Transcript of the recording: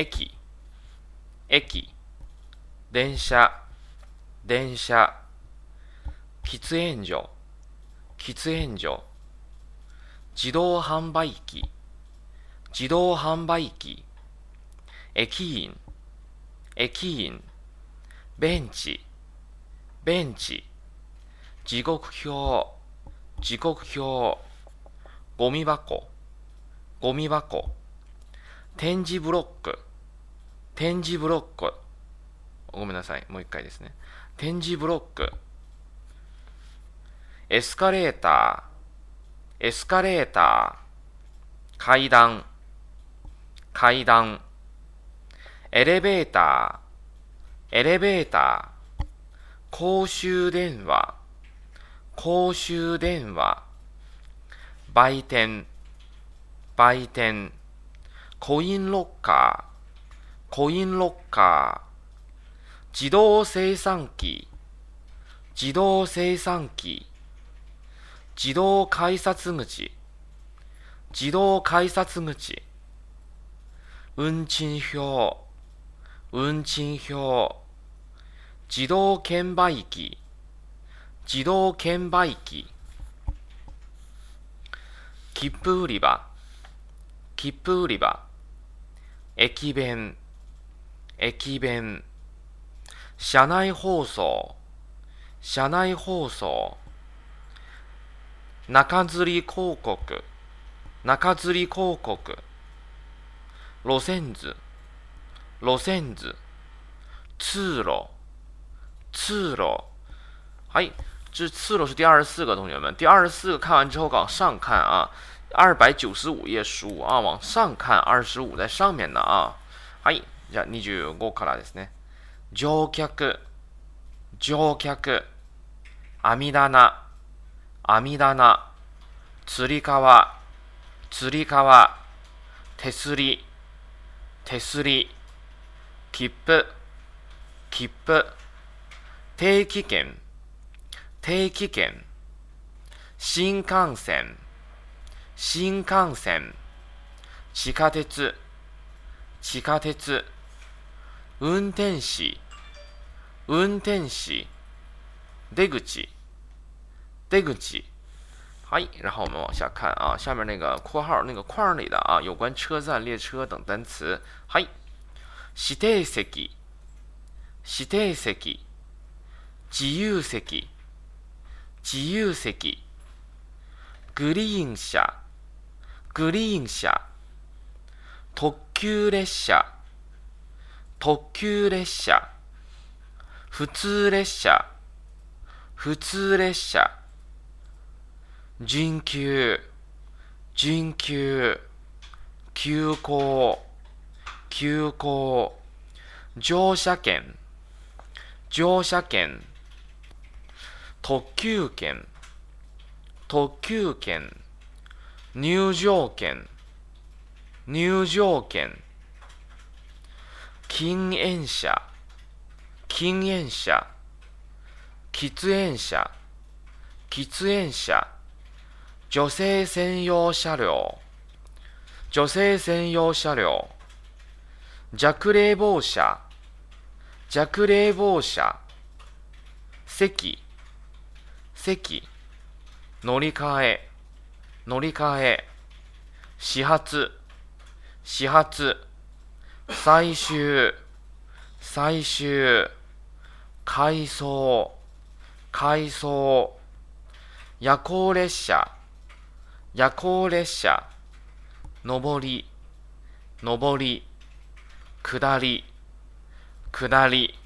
駅、駅、電車、電車、喫煙所、喫煙所、自動販売機、自動販売機、駅員、駅員、ベンチ、ベンチ、時刻表、時刻表、ゴミ箱、ゴミ箱、展示ブロック、展示ブロック、ごめんなさい、もう一回ですね。展示ブロック、エスカレーター、エスカレーター、階段、階段、エレベーター、エレベーター、公衆電話、公衆電話、売店、売店、コインロッカー、コインロッカー、自動生産機、自動生産機、自動改札口、自動改札口、運賃表、運賃表、自動券売機、自動券売機、切符売り場、切符売り場、駅弁、駅弁、車内放送、車内放送、中吊り広告、中吊り広告、路線図、路線図、通路，次楼，哎，这次楼是第二十四个，同学们，第二十四个看完之后往上看啊，二百九十五页书啊，往上看二十五在上面呢啊，はい、じゃあ25からですね。乗客、乗客、網棚、網棚、つり革、つり革、手すり、手すり、切符、切符、定期券、定期券、新幹線、新幹線、地下鉄、地下鉄、運転士、運転士、出口、出口。はい，然后我们往下看啊，下面那个括号那个框里的啊，有关车站、列车等单词。はい、指定席、指定席、自由席、自由席、グリーン車、グリーン車、特急列車、特急列車、普通列車、普通列車、準急、準急、急行、急行、乗車券、乗車券、特急券、特急券、入場券、入場券、禁煙車、禁煙車、喫煙車、喫煙車、女性専用車両、女性専用車両、弱冷房車、弱冷房車、席、席、乗り換え、乗り換え、始発、始発、最終、最終、回送、回送、夜行列車、夜行列車、上り、上り、下り、下り、